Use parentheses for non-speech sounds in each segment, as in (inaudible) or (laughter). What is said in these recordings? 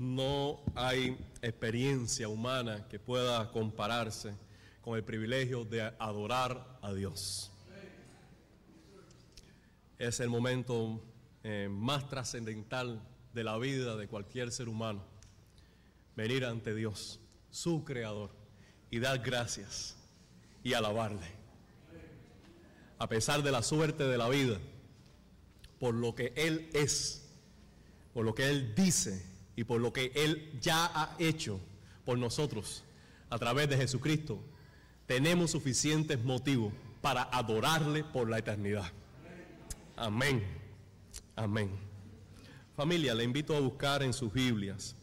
no hay experiencia humana que pueda compararse con el privilegio de adorar a Dios. Es el momento eh, más trascendental de la vida de cualquier ser humano. Venir ante Dios, su creador, y dar gracias y alabarle. A pesar de la suerte de la vida, por lo que Él es, por lo que Él dice y por lo que Él ya ha hecho por nosotros a través de Jesucristo, tenemos suficientes motivos para adorarle por la eternidad. Amén. Amén. Familia, le invito a buscar en sus Biblias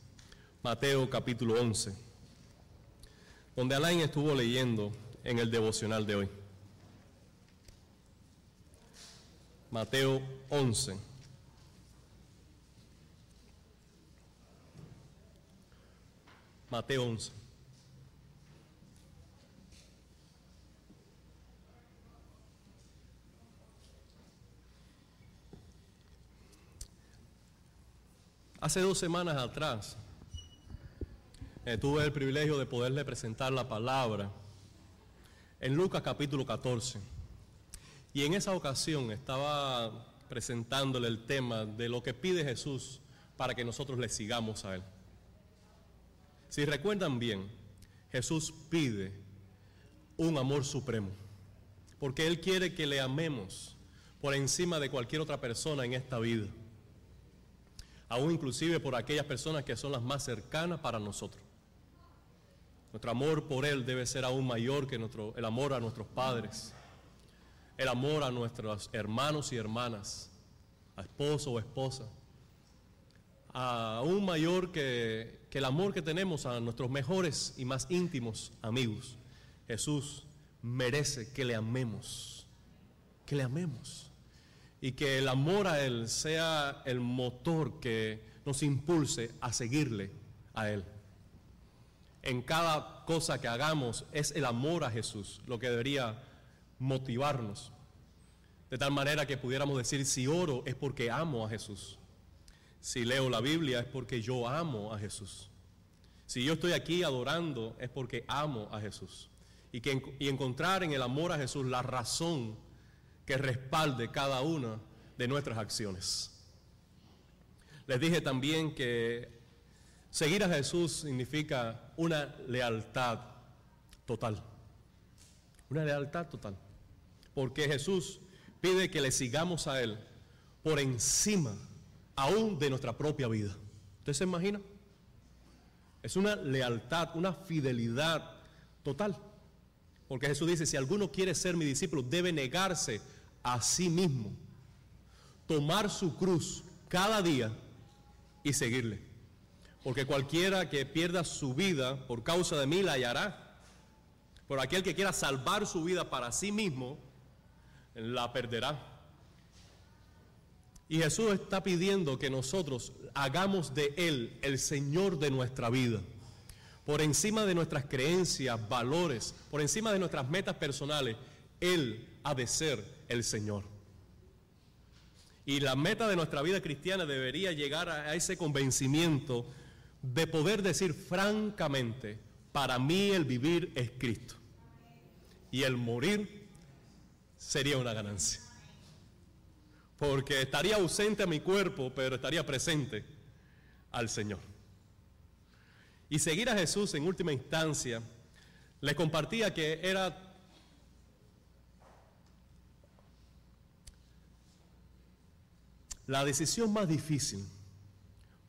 Mateo capítulo 11, donde Alain estuvo leyendo en el devocional de hoy. Mateo 11. Mateo 11. Hace dos semanas atrás eh, tuve el privilegio de poderle presentar la palabra en Lucas capítulo 14. Y en esa ocasión estaba presentándole el tema de lo que pide Jesús para que nosotros le sigamos a Él. Si recuerdan bien, Jesús pide un amor supremo, porque Él quiere que le amemos por encima de cualquier otra persona en esta vida, aún inclusive por aquellas personas que son las más cercanas para nosotros. Nuestro amor por Él debe ser aún mayor que nuestro, el amor a nuestros padres, el amor a nuestros hermanos y hermanas, a esposo o esposa, aún mayor que, que el amor que tenemos a nuestros mejores y más íntimos amigos. Jesús merece que le amemos, que le amemos y que el amor a Él sea el motor que nos impulse a seguirle a Él en cada cosa que hagamos es el amor a Jesús lo que debería motivarnos. De tal manera que pudiéramos decir, si oro es porque amo a Jesús. Si leo la Biblia es porque yo amo a Jesús. Si yo estoy aquí adorando es porque amo a Jesús. Y, que, y encontrar en el amor a Jesús la razón que respalde cada una de nuestras acciones. Les dije también que Seguir a Jesús significa una lealtad total. Una lealtad total. Porque Jesús pide que le sigamos a Él por encima aún de nuestra propia vida. ¿Usted se imagina? Es una lealtad, una fidelidad total. Porque Jesús dice, si alguno quiere ser mi discípulo, debe negarse a sí mismo, tomar su cruz cada día y seguirle. Porque cualquiera que pierda su vida por causa de mí la hallará. Por aquel que quiera salvar su vida para sí mismo, la perderá. Y Jesús está pidiendo que nosotros hagamos de Él el Señor de nuestra vida. Por encima de nuestras creencias, valores, por encima de nuestras metas personales, Él ha de ser el Señor. Y la meta de nuestra vida cristiana debería llegar a ese convencimiento de poder decir francamente, para mí el vivir es Cristo y el morir sería una ganancia. Porque estaría ausente a mi cuerpo, pero estaría presente al Señor. Y seguir a Jesús en última instancia, le compartía que era la decisión más difícil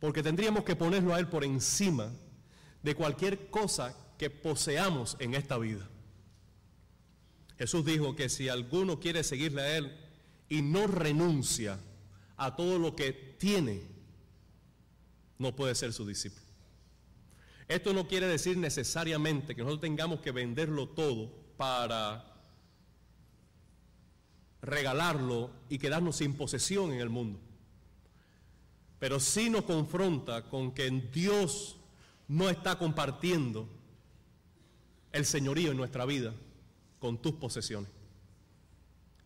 porque tendríamos que ponerlo a Él por encima de cualquier cosa que poseamos en esta vida. Jesús dijo que si alguno quiere seguirle a Él y no renuncia a todo lo que tiene, no puede ser su discípulo. Esto no quiere decir necesariamente que nosotros tengamos que venderlo todo para regalarlo y quedarnos sin posesión en el mundo pero sí nos confronta con que Dios no está compartiendo el señorío en nuestra vida con tus posesiones.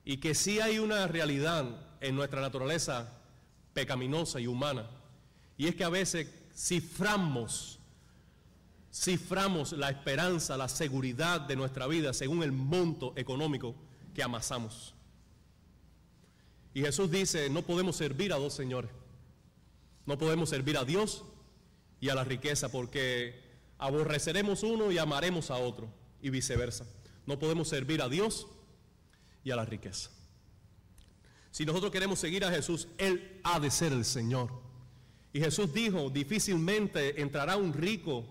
Y que sí hay una realidad en nuestra naturaleza pecaminosa y humana, y es que a veces ciframos, ciframos la esperanza, la seguridad de nuestra vida según el monto económico que amasamos. Y Jesús dice, no podemos servir a dos señores. No podemos servir a Dios y a la riqueza porque aborreceremos uno y amaremos a otro y viceversa. No podemos servir a Dios y a la riqueza. Si nosotros queremos seguir a Jesús, Él ha de ser el Señor. Y Jesús dijo, difícilmente entrará un rico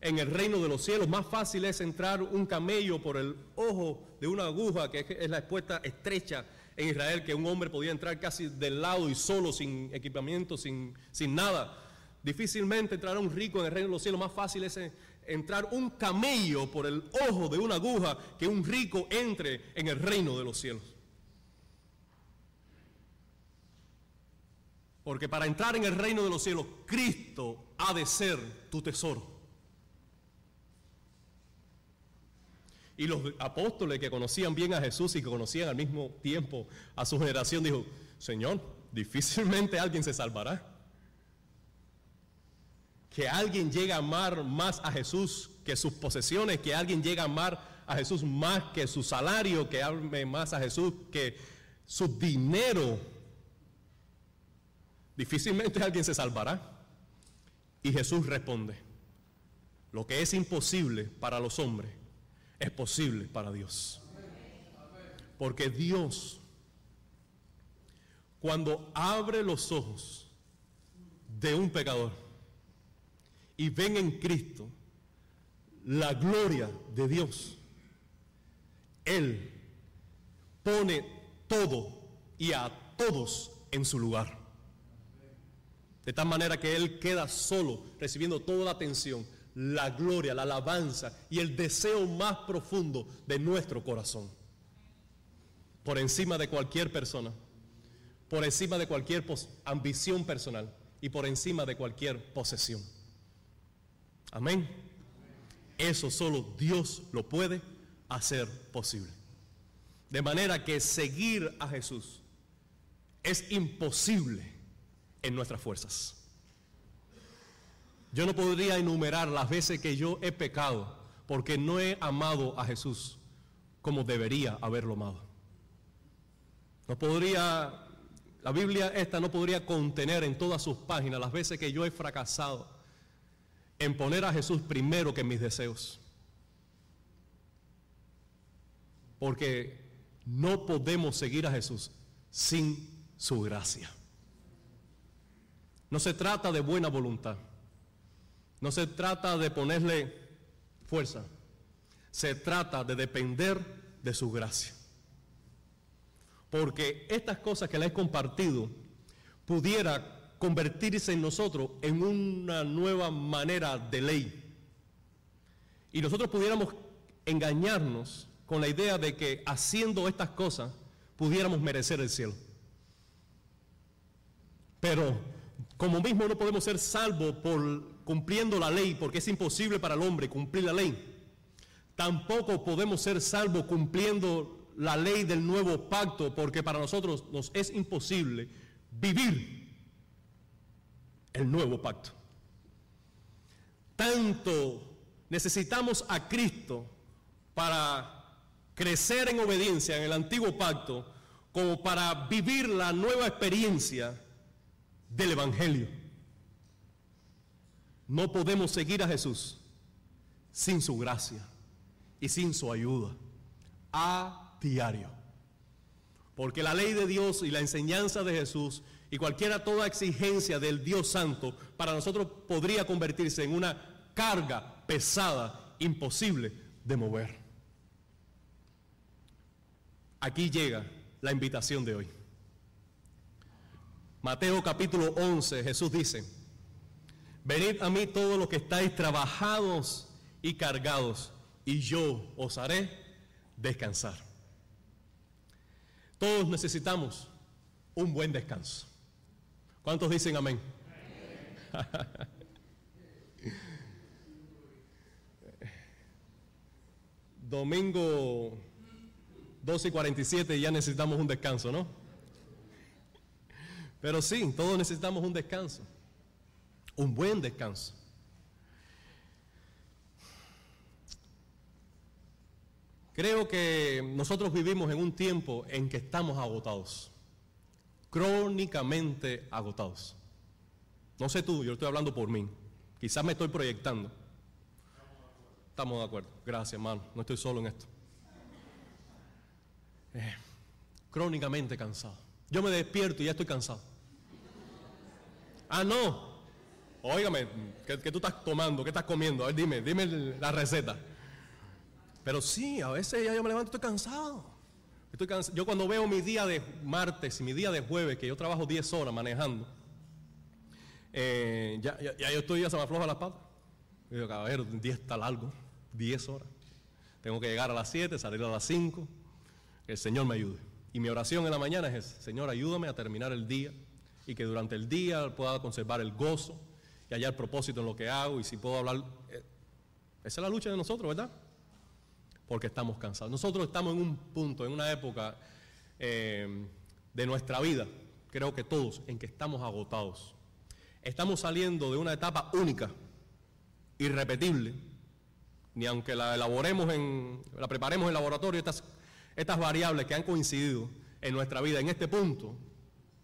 en el reino de los cielos. Más fácil es entrar un camello por el ojo de una aguja, que es la expuesta estrecha en Israel, que un hombre podía entrar casi del lado y solo, sin equipamiento, sin, sin nada. Difícilmente entrará un rico en el reino de los cielos. Más fácil es entrar un camello por el ojo de una aguja que un rico entre en el reino de los cielos. Porque para entrar en el reino de los cielos, Cristo ha de ser tu tesoro. Y los apóstoles que conocían bien a Jesús y que conocían al mismo tiempo a su generación, dijo, Señor, difícilmente alguien se salvará. Que alguien llegue a amar más a Jesús que sus posesiones, que alguien llegue a amar a Jesús más que su salario, que ame más a Jesús que su dinero. Difícilmente alguien se salvará. Y Jesús responde, lo que es imposible para los hombres es posible para Dios. Porque Dios, cuando abre los ojos de un pecador y ven en Cristo la gloria de Dios, Él pone todo y a todos en su lugar. De tal manera que Él queda solo recibiendo toda la atención la gloria, la alabanza y el deseo más profundo de nuestro corazón. Por encima de cualquier persona, por encima de cualquier ambición personal y por encima de cualquier posesión. Amén. Eso solo Dios lo puede hacer posible. De manera que seguir a Jesús es imposible en nuestras fuerzas. Yo no podría enumerar las veces que yo he pecado porque no he amado a Jesús como debería haberlo amado. No podría, la Biblia esta no podría contener en todas sus páginas las veces que yo he fracasado en poner a Jesús primero que mis deseos. Porque no podemos seguir a Jesús sin su gracia. No se trata de buena voluntad. No se trata de ponerle fuerza, se trata de depender de su gracia. Porque estas cosas que le he compartido pudiera convertirse en nosotros en una nueva manera de ley. Y nosotros pudiéramos engañarnos con la idea de que haciendo estas cosas pudiéramos merecer el cielo. Pero como mismo no podemos ser salvos por cumpliendo la ley, porque es imposible para el hombre cumplir la ley. Tampoco podemos ser salvos cumpliendo la ley del nuevo pacto, porque para nosotros nos es imposible vivir el nuevo pacto. Tanto necesitamos a Cristo para crecer en obediencia en el antiguo pacto, como para vivir la nueva experiencia del Evangelio. No podemos seguir a Jesús sin su gracia y sin su ayuda a diario. Porque la ley de Dios y la enseñanza de Jesús y cualquiera toda exigencia del Dios Santo para nosotros podría convertirse en una carga pesada, imposible de mover. Aquí llega la invitación de hoy. Mateo capítulo 11, Jesús dice, Venid a mí todos los que estáis trabajados y cargados, y yo os haré descansar. Todos necesitamos un buen descanso. ¿Cuántos dicen amén? (laughs) Domingo 12 y 47 ya necesitamos un descanso, ¿no? Pero sí, todos necesitamos un descanso un buen descanso. Creo que nosotros vivimos en un tiempo en que estamos agotados, crónicamente agotados. No sé tú, yo estoy hablando por mí. Quizás me estoy proyectando. Estamos de acuerdo. Gracias, hermano. No estoy solo en esto. Eh, crónicamente cansado. Yo me despierto y ya estoy cansado. Ah, no. Óigame, ¿qué, tú estás tomando? ¿Qué estás comiendo? A ver, dime, dime la receta. Pero sí, a veces ya yo me levanto y estoy cansado. Estoy cansado. Yo cuando veo mi día de martes y mi día de jueves, que yo trabajo 10 horas manejando, eh, ya, yo estoy, ya se me afloja la pata. Digo, caballero, 10 está largo, 10 horas. Tengo que llegar a las 7, salir a las 5. El Señor me ayude. Y mi oración en la mañana es, Señor, ayúdame a terminar el día y que durante el día pueda conservar el gozo y hallar propósito en lo que hago y si puedo hablar. Eh, esa es la lucha de nosotros, ¿verdad? Porque estamos cansados. Nosotros estamos en un punto, en una época eh, de nuestra vida, creo que todos, en que estamos agotados. Estamos saliendo de una etapa única, irrepetible, ni aunque la elaboremos en, la preparemos en laboratorio, estas, estas variables que han coincidido en nuestra vida, en este punto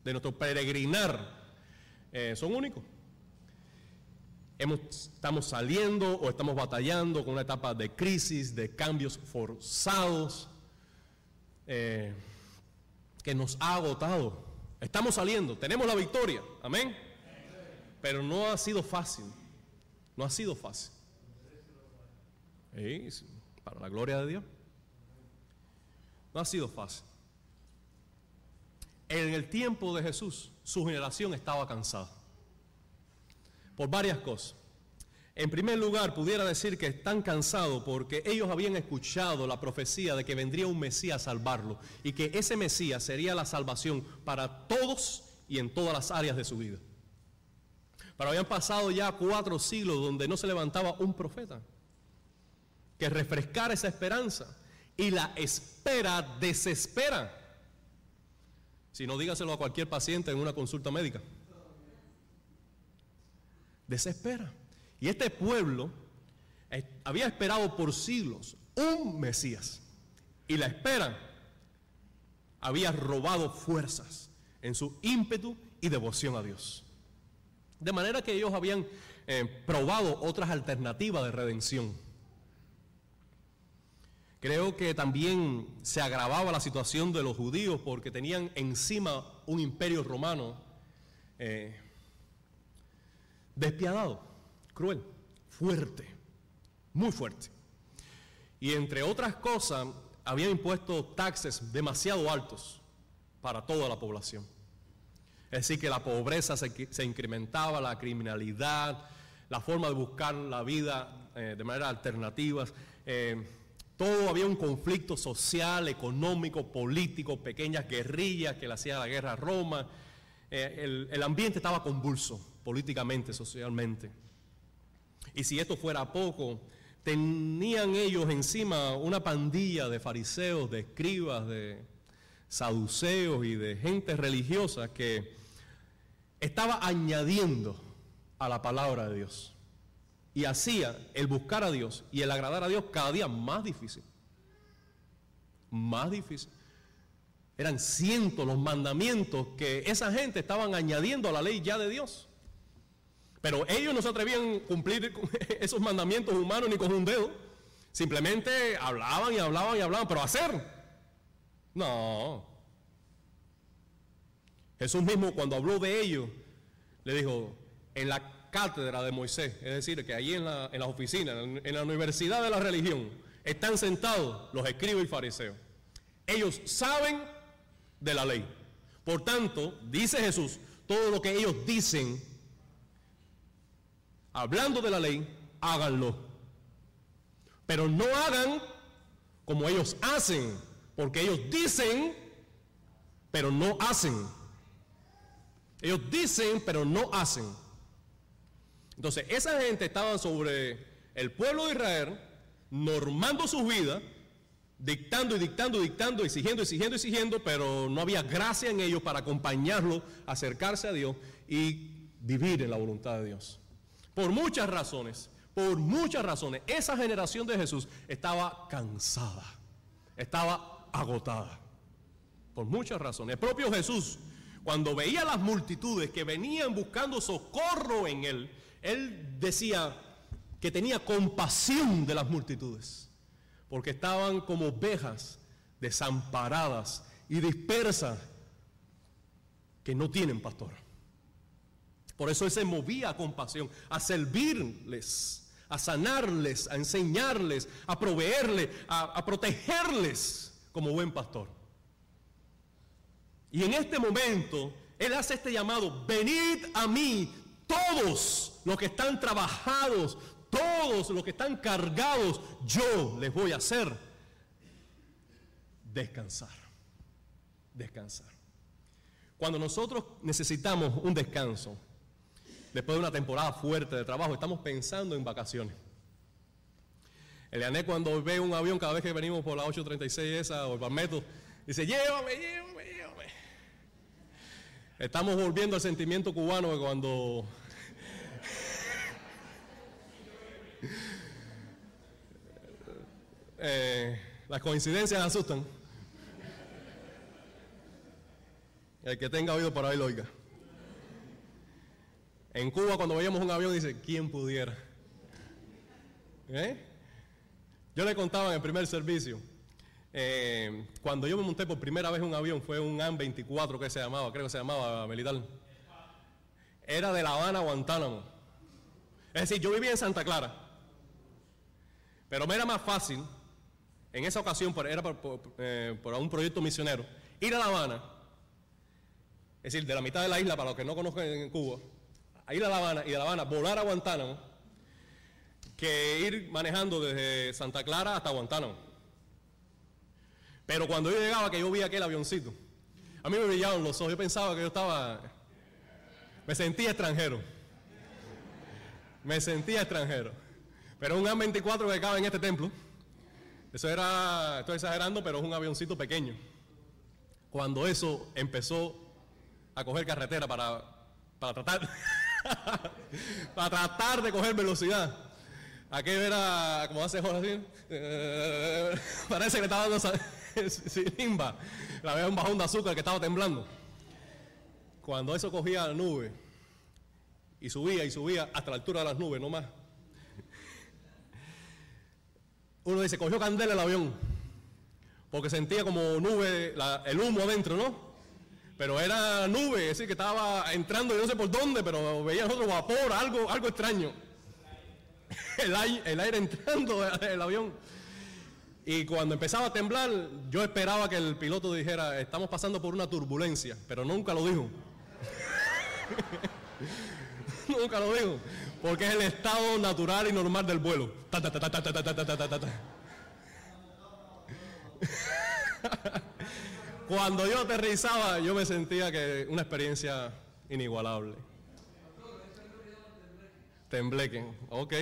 de nuestro peregrinar, eh, son únicos estamos saliendo o estamos batallando con una etapa de crisis, de cambios forzados, eh, que nos ha agotado. Estamos saliendo, tenemos la victoria, amén. Pero no ha sido fácil, no ha sido fácil. para la gloria de Dios, no ha sido fácil. En el tiempo de Jesús, su generación estaba cansada por varias cosas. En primer lugar, pudiera decir que están cansados porque ellos habían escuchado la profecía de que vendría un Mesías a salvarlo y que ese Mesías sería la salvación para todos y en todas las áreas de su vida. Pero habían pasado ya cuatro siglos donde no se levantaba un profeta que refrescara esa esperanza y la espera desespera. Si no, dígaselo a cualquier paciente en una consulta médica desespera. Y este pueblo eh, había esperado por siglos un Mesías. Y la espera había robado fuerzas en su ímpetu y devoción a Dios. De manera que ellos habían eh, probado otras alternativas de redención. Creo que también se agravaba la situación de los judíos porque tenían encima un imperio romano eh, despiadado, cruel, fuerte, muy fuerte. Y entre otras cosas, habían impuesto taxes demasiado altos para toda la población. Es decir, que la pobreza se, incrementaba, la criminalidad, la forma de buscar la vida eh, de manera alternativa. Eh, todo había un conflicto social, económico, político, pequeñas guerrillas que le hacían la guerra a Roma. Eh, el ambiente estaba convulso políticamente, socialmente. Y si esto fuera poco, tenían ellos encima una pandilla de fariseos, de escribas, de saduceos y de gente religiosa que estaba añadiendo a la palabra de Dios. Y hacía el buscar a Dios y el agradar a Dios cada día más difícil. Más difícil. Eran cientos los mandamientos que esa gente estaban añadiendo a la ley ya de Dios. Pero ellos no se atrevían a cumplir (laughs) esos mandamientos humanos ni con un dedo. Simplemente hablaban y hablaban y hablaban, pero hacer. No. Jesús mismo cuando habló de ellos, le dijo, en la cátedra de Moisés, es decir, que allí en, en las oficinas, en la universidad de la religión, están sentados los escribas y fariseos. Ellos saben de la ley. Por tanto, dice Jesús, todo lo que ellos dicen hablando de la ley, háganlo. Pero no hagan como ellos hacen, porque ellos dicen, pero no hacen. Ellos dicen, pero no hacen. Entonces, esa gente estaba sobre el pueblo de Israel, normando su vida, dictando y dictando, dictando, exigiendo, exigiendo, exigiendo, pero no había gracia en ellos para acompañarlo, acercarse a Dios y vivir en la voluntad de Dios. Por muchas razones, por muchas razones. Esa generación de Jesús estaba cansada, estaba agotada. Por muchas razones. El propio Jesús, cuando veía las multitudes que venían buscando socorro en él, él decía que tenía compasión de las multitudes, porque estaban como ovejas desamparadas y dispersas que no tienen pastor. Por eso él se movía a compasión, a servirles, a sanarles, a enseñarles, a proveerles, a, protegerles como buen pastor. Y en este momento, Él hace este llamado, venid a mí todos los que están trabajados, todos los que están cargados, yo les voy a hacer descansar, descansar. Cuando nosotros necesitamos un descanso, después de una temporada fuerte de trabajo, estamos pensando en vacaciones. Eliané cuando ve un avión cada vez que venimos por la 836 esa o el Palmetto, dice, llévame, llévame, llévame. Estamos volviendo al sentimiento cubano de cuando (laughs) eh, las coincidencias asustan. El que tenga oído para oír, oiga. En Cuba, cuando veíamos un avión, dice, ¿quién pudiera? ¿Eh? Yo le contaba en el primer servicio, eh, cuando yo me monté por primera vez en un avión, fue un AN-24 que se llamaba, creo que se llamaba militar. Era de La Habana Guantánamo. Es decir, yo vivía en Santa Clara. Pero me era más fácil, en esa ocasión, era por, eh, por un proyecto misionero, ir a La Habana es decir, de la mitad de la isla, para los que no conocen Cuba, ir a La Habana y de La Habana volar a Guantánamo, que ir manejando desde Santa Clara hasta Guantánamo. Pero cuando yo llegaba, que yo vi aquel avioncito, a mí me brillaban los ojos, yo pensaba que yo estaba, me sentía extranjero, me sentía extranjero. Pero un A-24 que cabe en este templo, eso era, estoy exagerando, pero es un avioncito pequeño. Cuando eso empezó a coger carretera para, para tratar (laughs) para tratar de coger velocidad. Aquello era, como hace Jorge (laughs) parece que estaba dando (laughs) limba. La había un bajón de azúcar que estaba temblando. Cuando eso cogía la nube y subía y subía hasta la altura de las nubes, no más. Uno dice, cogió candela el avión, porque sentía como nube, el humo adentro, ¿no? pero era nube, es decir, que estaba entrando, yo no sé por dónde, pero veía otro vapor, algo, algo extraño. (laughs) El aire, entrando (laughs) del avión. Y cuando empezaba a temblar, yo esperaba que el piloto dijera, estamos pasando por una turbulencia, pero nunca lo dijo. (laughs) nunca lo dijo, porque es el estado natural y normal del vuelo. Cuando yo aterrizaba, yo me sentía que una experiencia inigualable. Tembleque, ok.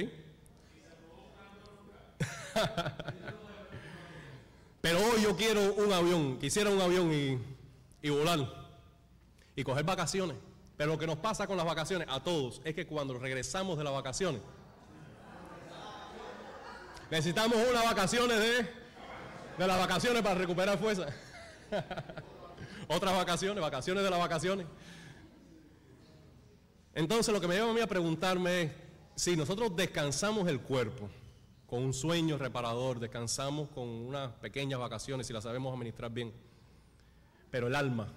Pero hoy yo quiero un avión, quisiera un avión y, y volar y coger vacaciones. Pero lo que nos pasa con las vacaciones a todos es que cuando regresamos de las vacaciones, necesitamos unas vacaciones de, de las vacaciones para recuperar fuerza. (laughs) Otras vacaciones, vacaciones de las vacaciones. Entonces lo que me lleva a mí a preguntarme es, si nosotros descansamos el cuerpo con un sueño reparador, descansamos con unas pequeñas vacaciones, si las sabemos administrar bien, pero el alma,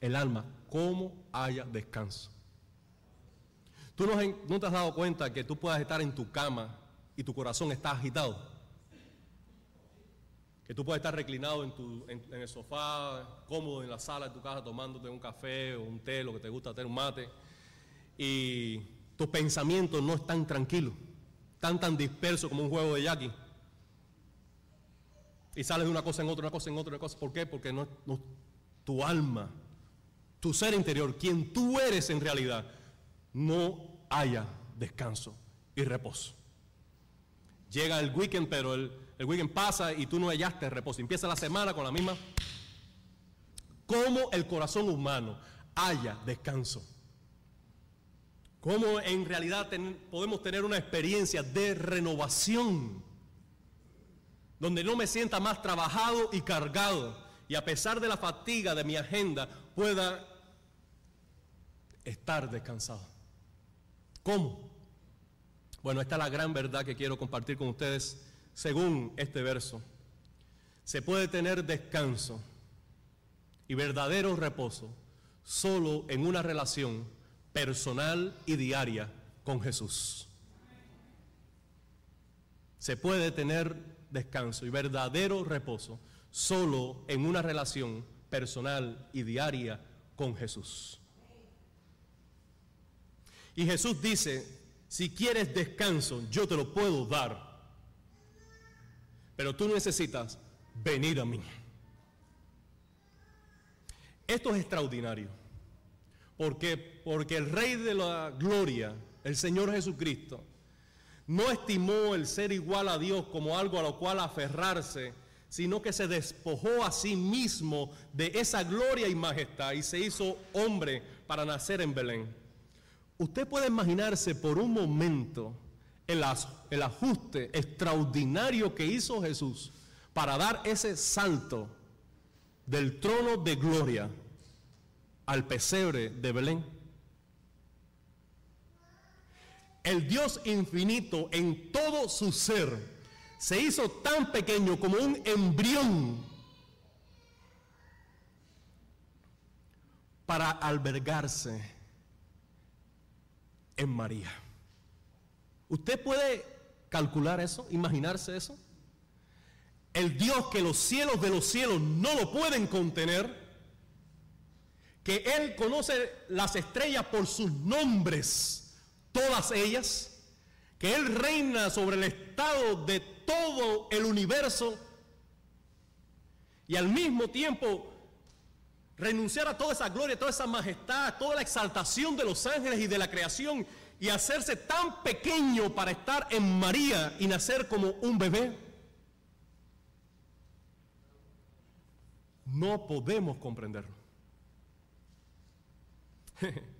el alma, ¿cómo haya descanso? ¿Tú no, te has dado cuenta que tú puedas estar en tu cama y tu corazón está agitado? que tú puedes estar reclinado en, el sofá, cómodo en la sala de tu casa, tomándote un café o un té, lo que te gusta tener un mate, y tus pensamientos no están tranquilos, están tan dispersos como un juego de yaqui. Y sales de una cosa en otra, una cosa en otra, una cosa. ¿Por qué? Porque no, tu alma, tu ser interior, quien tú eres en realidad, no haya descanso y reposo. Llega el weekend, pero el, weekend pasa y tú no hallaste reposo. Empieza la semana con la misma. ¿Cómo el corazón humano haya descanso? cómo en realidad podemos tener una experiencia de renovación, donde no me sienta más trabajado y cargado, y a pesar de la fatiga de mi agenda, pueda estar descansado. ¿Cómo? Bueno, esta es la gran verdad que quiero compartir con ustedes según este verso. Se puede tener descanso y verdadero reposo solo en una relación personal y diaria con Jesús. Se puede tener descanso y verdadero reposo solo en una relación personal y diaria con Jesús. Y Jesús dice, si quieres descanso, yo te lo puedo dar. Pero tú necesitas venir a mí. Esto es extraordinario. ¿Por Porque el Rey de la Gloria, el Señor Jesucristo, no estimó el ser igual a Dios como algo a lo cual aferrarse, sino que se despojó a sí mismo de esa gloria y majestad y se hizo hombre para nacer en Belén. Usted puede imaginarse por un momento el, ajuste extraordinario que hizo Jesús para dar ese salto del trono de gloria al pesebre de Belén. El Dios infinito en todo su ser se hizo tan pequeño como un embrión para albergarse en María. ¿Usted puede calcular eso, imaginarse eso? El Dios que los cielos de los cielos no lo pueden contener que Él conoce las estrellas por sus nombres, todas ellas, que Él reina sobre el estado de todo el universo y al mismo tiempo renunciar a toda esa gloria, toda esa majestad, toda la exaltación de los ángeles y de la creación y hacerse tan pequeño para estar en María y nacer como un bebé. No podemos comprenderlo. (laughs)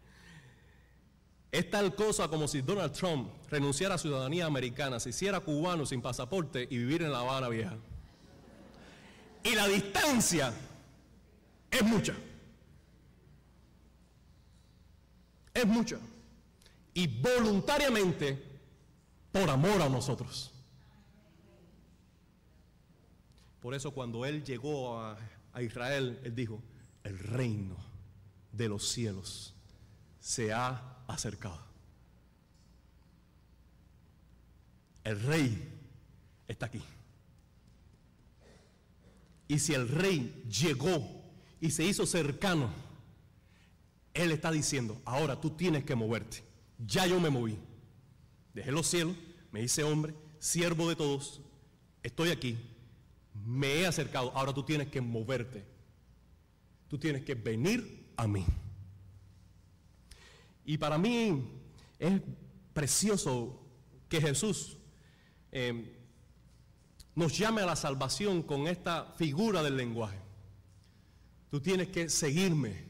Es tal cosa como si Donald Trump renunciara a ciudadanía americana, se hiciera cubano sin pasaporte y vivir en La Habana Vieja. Y la distancia es mucha. Es mucha. Y voluntariamente, por amor a nosotros. Por eso cuando él llegó a, Israel, él dijo, el reino de los cielos se ha acercado. El rey está aquí. Y si el rey llegó y se hizo cercano, él está diciendo, ahora tú tienes que moverte. Ya yo me moví. Dejé los cielos, me hice hombre, siervo de todos, estoy aquí, me he acercado, ahora tú tienes que moverte. Tú tienes que venir a mí. Y para mí es precioso que Jesús eh, nos llame a la salvación con esta figura del lenguaje. Tú tienes que seguirme,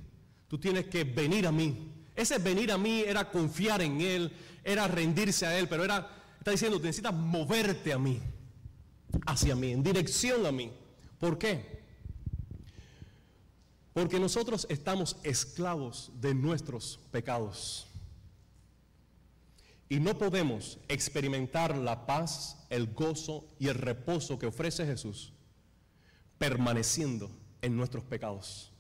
tú tienes que venir a mí. Ese venir a mí era confiar en Él, era rendirse a Él, pero era, está diciendo, necesitas moverte a mí, hacia mí, en dirección a mí. ¿Por qué? Porque nosotros estamos esclavos de nuestros pecados. Y no podemos experimentar la paz, el gozo y el reposo que ofrece Jesús permaneciendo en nuestros pecados.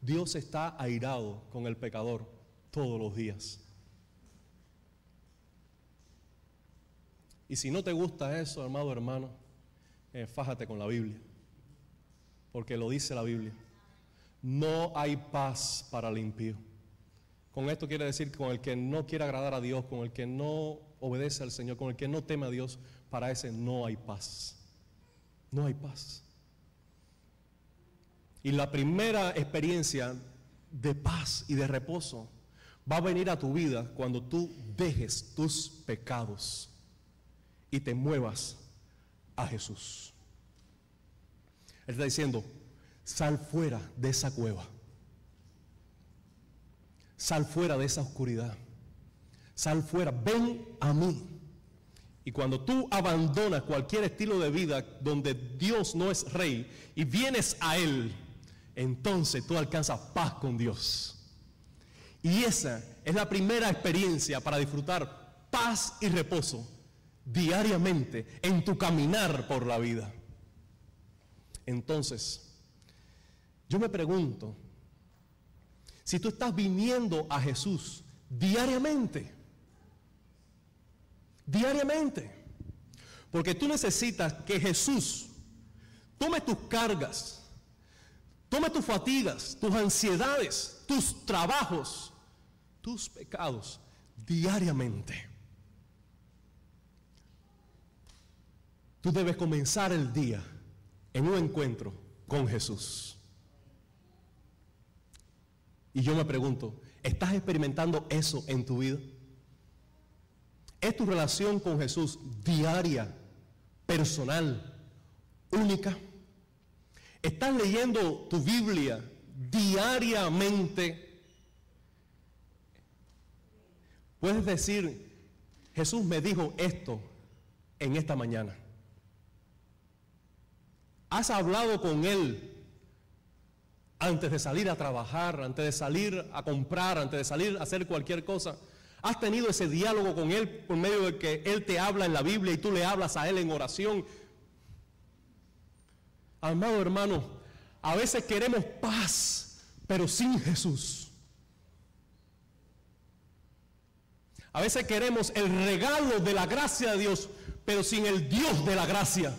Dios está airado con el pecador todos los días. Y si no te gusta eso, amado hermano, eh, fájate con la Biblia porque lo dice la Biblia. No hay paz para el impío. Con esto quiere decir con el que no quiere agradar a Dios, con el que no obedece al Señor, con el que no teme a Dios, para ese no hay paz. No hay paz. Y la primera experiencia de paz y de reposo va a venir a tu vida cuando tú dejes tus pecados y te muevas a Jesús. Él está diciendo, sal fuera de esa cueva. Sal fuera de esa oscuridad. Sal fuera, ven a mí. Y cuando tú abandonas cualquier estilo de vida donde Dios no es rey y vienes a Él, entonces tú alcanzas paz con Dios. Y esa es la primera experiencia para disfrutar paz y reposo diariamente en tu caminar por la vida. Entonces, yo me pregunto, si tú estás viniendo a Jesús diariamente, diariamente, porque tú necesitas que Jesús tome tus cargas, tome tus fatigas, tus ansiedades, tus trabajos, tus pecados diariamente. Tú debes comenzar el día en un encuentro con Jesús. Y yo me pregunto, ¿estás experimentando eso en tu vida? ¿Es tu relación con Jesús diaria, personal, única? ¿Estás leyendo tu Biblia diariamente? Puedes decir, Jesús me dijo esto en esta mañana. ¿Has hablado con Él antes de salir a trabajar, antes de salir a comprar, antes de salir a hacer cualquier cosa? ¿Has tenido ese diálogo con Él por medio de que Él te habla en la Biblia y tú le hablas a Él en oración? Amado hermano, a veces queremos paz, pero sin Jesús. A veces queremos el regalo de la gracia de Dios, pero sin el Dios de la gracia.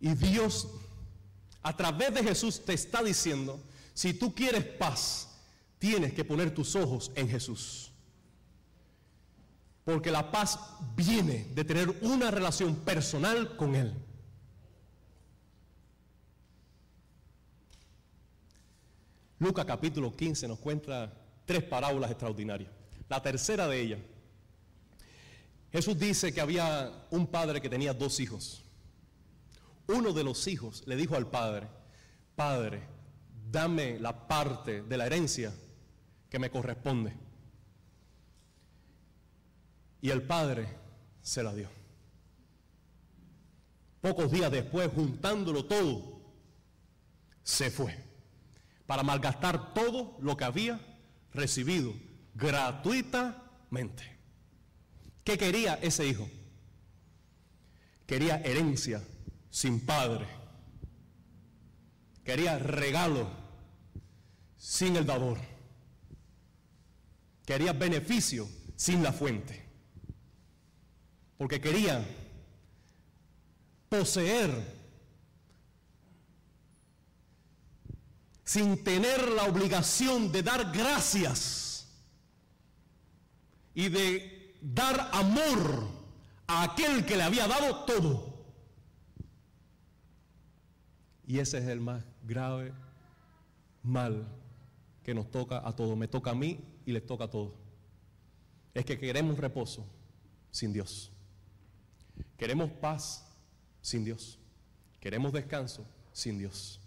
Y Dios, a través de Jesús, te está diciendo, si tú quieres paz, tienes que poner tus ojos en Jesús. Porque la paz viene de tener una relación personal con Él. Lucas capítulo 15 nos cuenta tres parábolas extraordinarias. La tercera de ellas, Jesús dice que había un padre que tenía dos hijos uno de los hijos le dijo al padre, Padre, dame la parte de la herencia que me corresponde. Y el padre se la dio. Pocos días después, juntándolo todo, se fue para malgastar todo lo que había recibido gratuitamente. ¿Qué quería ese hijo? Quería herencia sin padre. Quería regalo sin el dador. Quería beneficio sin la fuente. Porque quería poseer sin tener la obligación de dar gracias y de dar amor a aquel que le había dado todo. Y ese es el más grave mal que nos toca a todos. Me toca a mí y les toca a todos. Es que queremos reposo sin Dios. Queremos paz sin Dios. Queremos descanso sin Dios.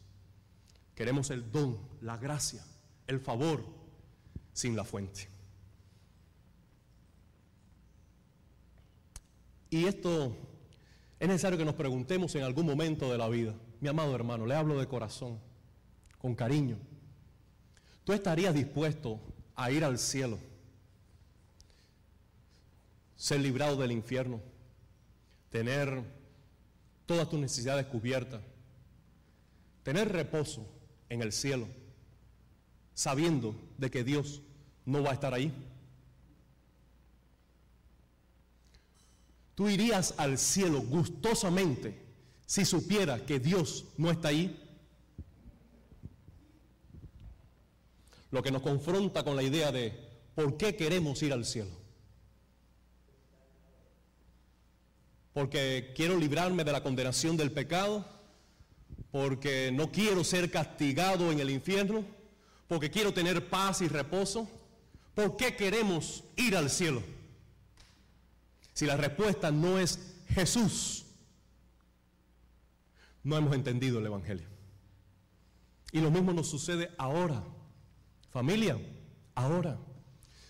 Queremos el don, la gracia, el favor sin la fuente. Y esto es necesario que nos preguntemos en algún momento de la vida mi amado hermano, le hablo de corazón, con cariño. ¿Tú estarías dispuesto a ir al cielo, ser librado del infierno, tener todas tus necesidades cubiertas, tener reposo en el cielo, sabiendo de que Dios no va a estar ahí? Tú irías al cielo gustosamente si supiera que Dios no está ahí? Lo que nos confronta con la idea de por qué queremos ir al cielo. Porque quiero librarme de la condenación del pecado, porque no quiero ser castigado en el infierno, porque quiero tener paz y reposo. ¿Por qué queremos ir al cielo? Si la respuesta no es Jesús, no hemos entendido el Evangelio. Y lo mismo nos sucede ahora. Familia, ahora,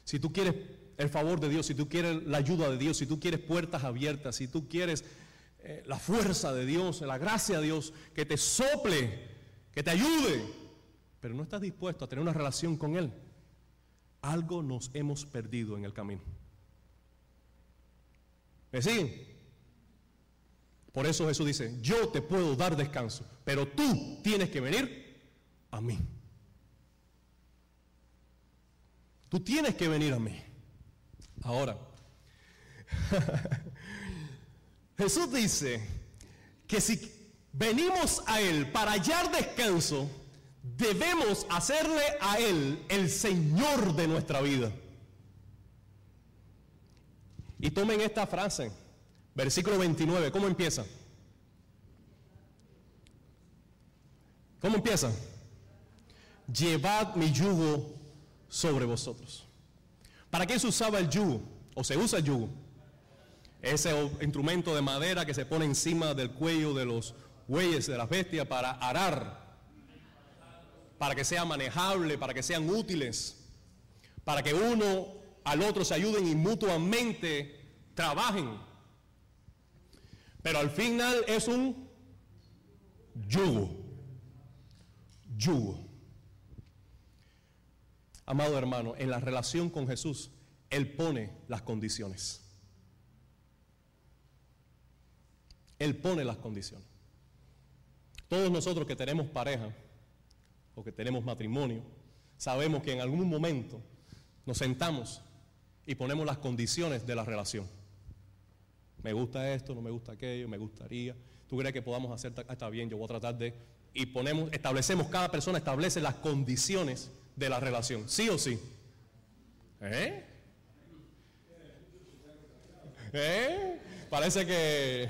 si tú quieres el favor de Dios, si tú quieres la ayuda de Dios, si tú quieres puertas abiertas, si tú quieres eh, la fuerza de Dios, la gracia de Dios, que te sople, que te ayude, pero no estás dispuesto a tener una relación con Él, algo nos hemos perdido en el camino. ¿Me siguen? Por eso Jesús dice, yo te puedo dar descanso, pero tú tienes que venir a mí. Tú tienes que venir a mí. Ahora, (laughs) Jesús dice que si venimos a Él para hallar descanso, debemos hacerle a Él el Señor de nuestra vida. Y tomen esta frase, versículo 29, ¿cómo empieza? ¿Cómo empieza? Llevad mi yugo sobre vosotros. ¿Para qué se usaba el yugo? ¿O se usa el yugo? Ese instrumento de madera que se pone encima del cuello de los bueyes, de las bestias, para arar, para que sea manejable, para que sean útiles, para que uno al otro se ayuden y mutuamente trabajen. Pero al final es un yugo. Yugo. Amado hermano, en la relación con Jesús, Él pone las condiciones. Él pone las condiciones. Todos nosotros que tenemos pareja o que tenemos matrimonio, sabemos que en algún momento nos sentamos y ponemos las condiciones de la relación. Me gusta esto, no me gusta aquello, me gustaría. ¿Tú crees que podamos hacer? Está bien, yo voy a tratar de... Y ponemos, establecemos, cada persona establece las condiciones de la relación, sí o sí. ¿Eh? ¿Eh? Parece que...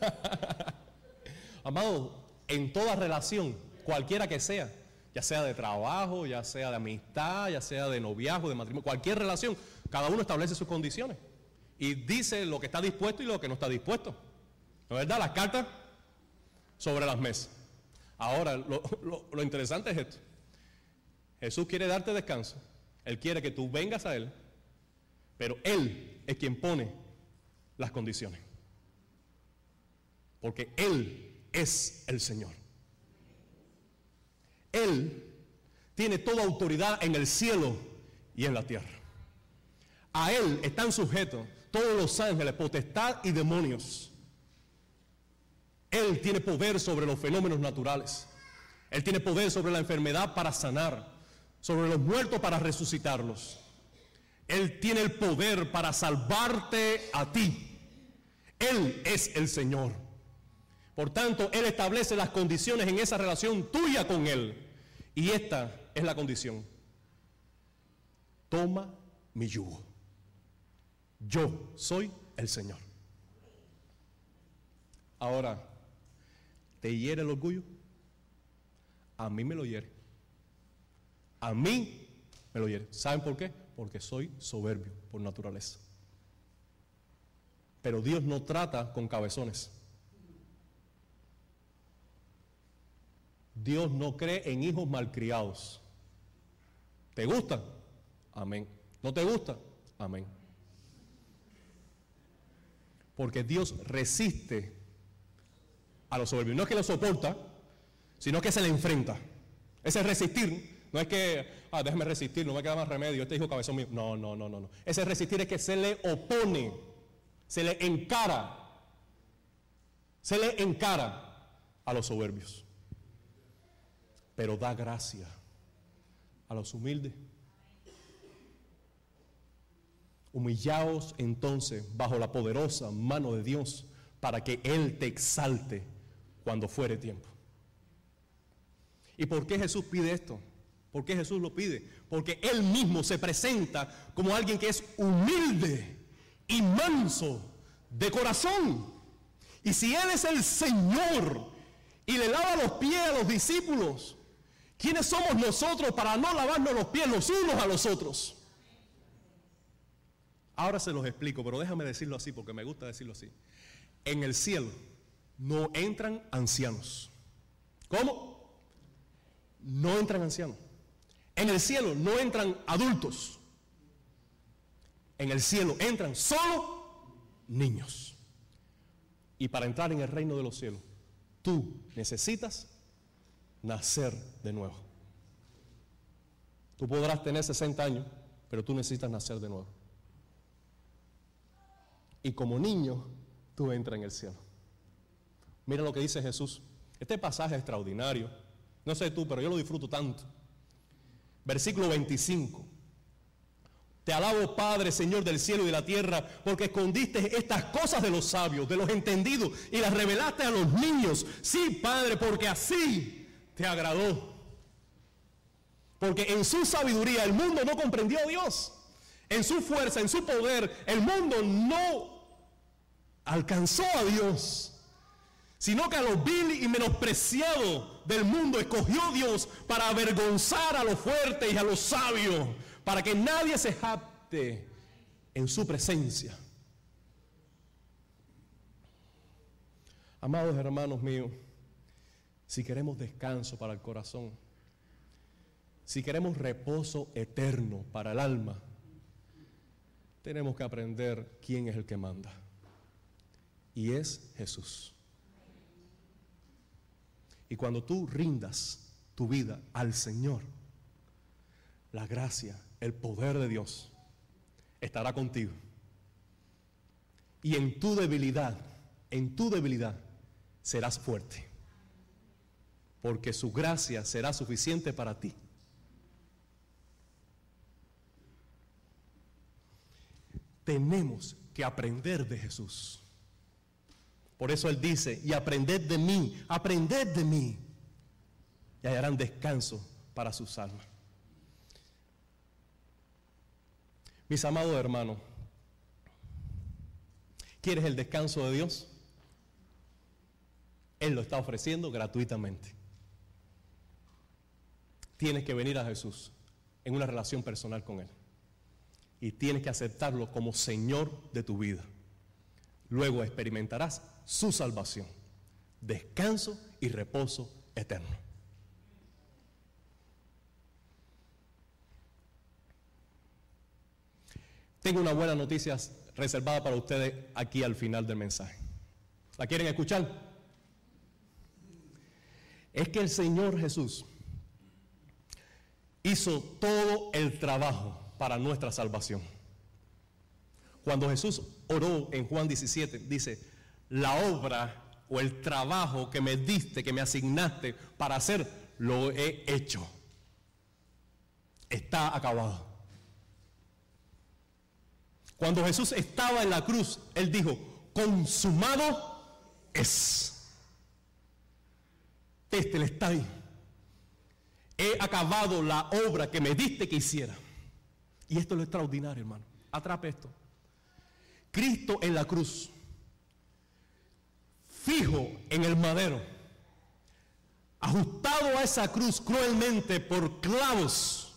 (laughs) Amado, en toda relación, cualquiera que sea, ya sea de trabajo, ya sea de amistad, ya sea de noviazgo, de matrimonio, cualquier relación, cada uno establece sus condiciones y dice lo que está dispuesto y lo que no está dispuesto. ¿No verdad? Las cartas sobre las mesas. Ahora, lo, lo interesante es esto. Jesús quiere darte descanso. Él quiere que tú vengas a Él, pero Él es quien pone las condiciones. Porque Él es el Señor. Él tiene toda autoridad en el cielo y en la tierra. A Él están sujetos todos los ángeles, potestad y demonios. Él tiene poder sobre los fenómenos naturales. Él tiene poder sobre la enfermedad para sanar, sobre los muertos para resucitarlos. Él tiene el poder para salvarte a ti. Él es el Señor. Por tanto, Él establece las condiciones en esa relación tuya con Él. Y esta es la condición. Toma mi yugo. Yo soy el Señor. Ahora, ¿te hiere el orgullo? A mí me lo hiere. A mí me lo hiere. ¿Saben por qué? Porque soy soberbio por naturaleza. Pero Dios no trata con cabezones. Dios no cree en hijos malcriados. ¿Te gusta? Amén. ¿No te gusta? Amén. Porque Dios resiste a los soberbios. No es que lo soporta, sino que se le enfrenta. Ese resistir no es que, ah, déjame resistir, no me queda más remedio, este hijo cabezón mío. No, no, no, no, no. Ese resistir es que se le opone, se le encara, se le encara a los soberbios pero da gracia a los humildes. Humillaos entonces bajo la poderosa mano de Dios para que Él te exalte cuando fuere tiempo. ¿Y por qué Jesús pide esto? ¿Por qué Jesús lo pide? Porque Él mismo se presenta como alguien que es humilde y manso de corazón. Y si Él es el Señor y le lava los pies a los discípulos, ¿Quiénes somos nosotros para no lavarnos los pies los unos a los otros? Ahora se los explico, pero déjame decirlo así porque me gusta decirlo así. En el cielo no entran ancianos. ¿Cómo? No entran ancianos. En el cielo no entran adultos. En el cielo entran solo niños. Y para entrar en el reino de los cielos, tú necesitas nacer de nuevo. Tú podrás tener 60 años, pero tú necesitas nacer de nuevo. Y como niño, tú entras en el cielo. Mira lo que dice Jesús. Este pasaje es extraordinario. No sé tú, pero yo lo disfruto tanto. Versículo 25. Te alabo, Padre, Señor del cielo y de la tierra, porque escondiste estas cosas de los sabios, de los entendidos, y las revelaste a los niños. Sí, Padre, porque así te agradó. Porque en su sabiduría el mundo no comprendió a Dios. En su fuerza, en su poder, el mundo no alcanzó a Dios sino que a los vil y menospreciados del mundo escogió Dios para avergonzar a los fuertes y a los sabios, para que nadie se jacte en su presencia. Amados hermanos míos, si queremos descanso para el corazón, si queremos reposo eterno para el alma, tenemos que aprender quién es el que manda. Y es Jesús. Y cuando tú rindas tu vida al Señor, la gracia, el poder de Dios estará contigo. Y en tu debilidad, en tu debilidad, serás fuerte. Porque su gracia será suficiente para ti. Tenemos que aprender de Jesús. Por eso Él dice, y aprended de mí, aprended de mí, y hallarán descanso para sus almas. Mis amados hermanos, ¿quieres el descanso de Dios? Él lo está ofreciendo gratuitamente. Tienes que venir a Jesús en una relación personal con Él. Y tienes que aceptarlo como Señor de tu vida. Luego experimentarás su salvación, descanso y reposo eterno. Tengo una buena noticia reservada para ustedes aquí al final del mensaje. ¿La quieren escuchar? Es que el Señor Jesús hizo todo el trabajo para nuestra salvación. Cuando Jesús oró en Juan 17, dice, la obra o el trabajo que me diste, que me asignaste para hacer, lo he hecho. Está acabado. Cuando Jesús estaba en la cruz, Él dijo, consumado es. Este le está ahí. He acabado la obra que me diste que hiciera. Y esto es lo extraordinario, hermano. Atrape esto. Cristo en la cruz fijo en el madero, ajustado a esa cruz cruelmente por clavos,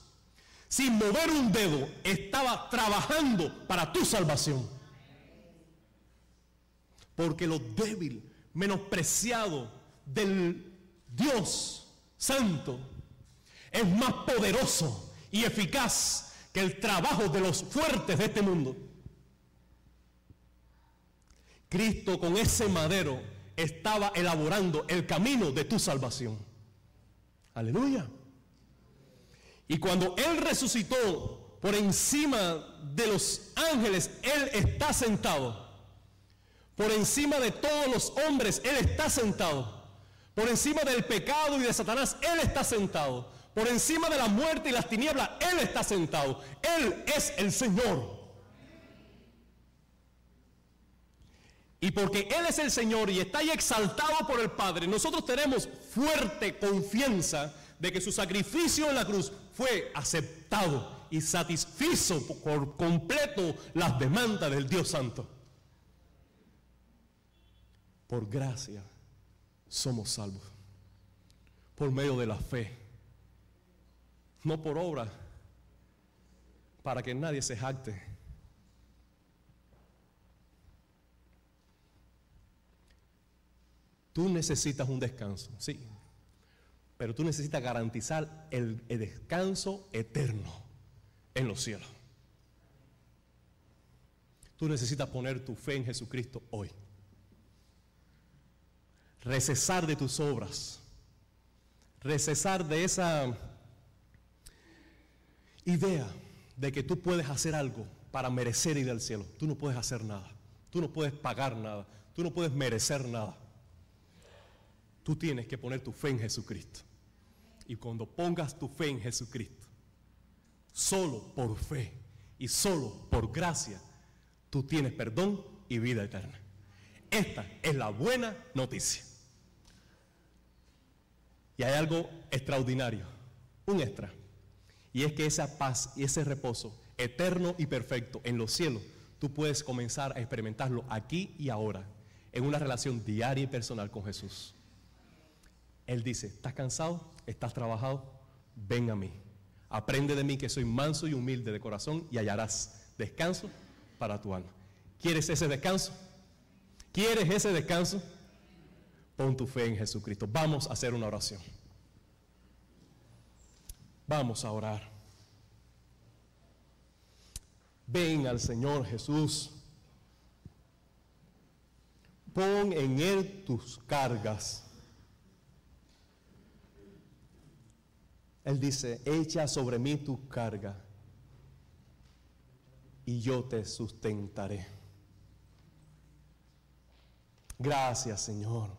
sin mover un dedo, estaba trabajando para tu salvación. Porque lo débil, menospreciado del Dios Santo es más poderoso y eficaz que el trabajo de los fuertes de este mundo. Cristo con ese madero estaba elaborando el camino de tu salvación. Aleluya. Y cuando Él resucitó por encima de los ángeles, Él está sentado. Por encima de todos los hombres, Él está sentado. Por encima del pecado y de Satanás, Él está sentado. Por encima de la muerte y las tinieblas, Él está sentado. Él es el Señor. Y porque Él es el Señor y está ahí exaltado por el Padre, nosotros tenemos fuerte confianza de que su sacrificio en la cruz fue aceptado y satisfizo por completo las demandas del Dios Santo. Por gracia somos salvos, por medio de la fe, no por obra, para que nadie se jacte. Tú necesitas un descanso, sí. Pero tú necesitas garantizar el, descanso eterno en los cielos. Tú necesitas poner tu fe en Jesucristo hoy. Recesar de tus obras. Recesar de esa idea de que tú puedes hacer algo para merecer ir al cielo. Tú no puedes hacer nada. Tú no puedes pagar nada. Tú no puedes merecer nada. Tú tienes que poner tu fe en Jesucristo. Y cuando pongas tu fe en Jesucristo, solo por fe y solo por gracia, tú tienes perdón y vida eterna. Esta es la buena noticia. Y hay algo extraordinario, un extra. Y es que esa paz y ese reposo eterno y perfecto en los cielos, tú puedes comenzar a experimentarlo aquí y ahora, en una relación diaria y personal con Jesús. Él dice, ¿estás cansado? ¿Estás trabajado? Ven a mí. Aprende de mí que soy manso y humilde de corazón y hallarás descanso para tu alma. ¿Quieres ese descanso? ¿Quieres ese descanso? Pon tu fe en Jesucristo. Vamos a hacer una oración. Vamos a orar. Ven al Señor Jesús. Pon en Él tus cargas. Él dice, echa sobre mí tu carga y yo te sustentaré. Gracias, Señor.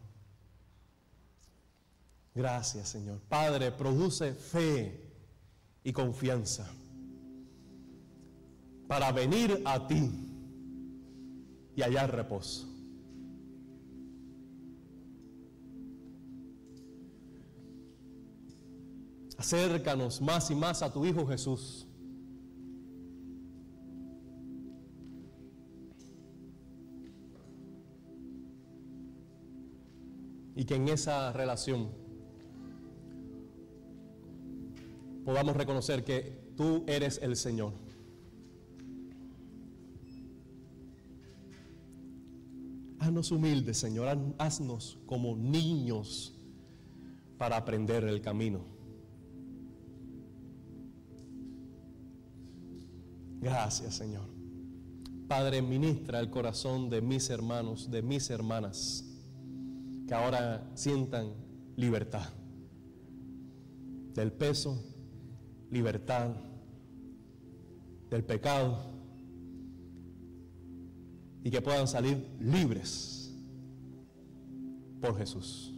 Gracias, Señor. Padre, produce fe y confianza para venir a ti y hallar reposo. Acércanos más y más a tu Hijo Jesús. Y que en esa relación podamos reconocer que tú eres el Señor. Haznos humildes, Señor, haznos como niños para aprender el camino. Gracias, Señor. Padre, ministra el corazón de mis hermanos, de mis hermanas, que ahora sientan libertad del peso, libertad del pecado y que puedan salir libres por Jesús.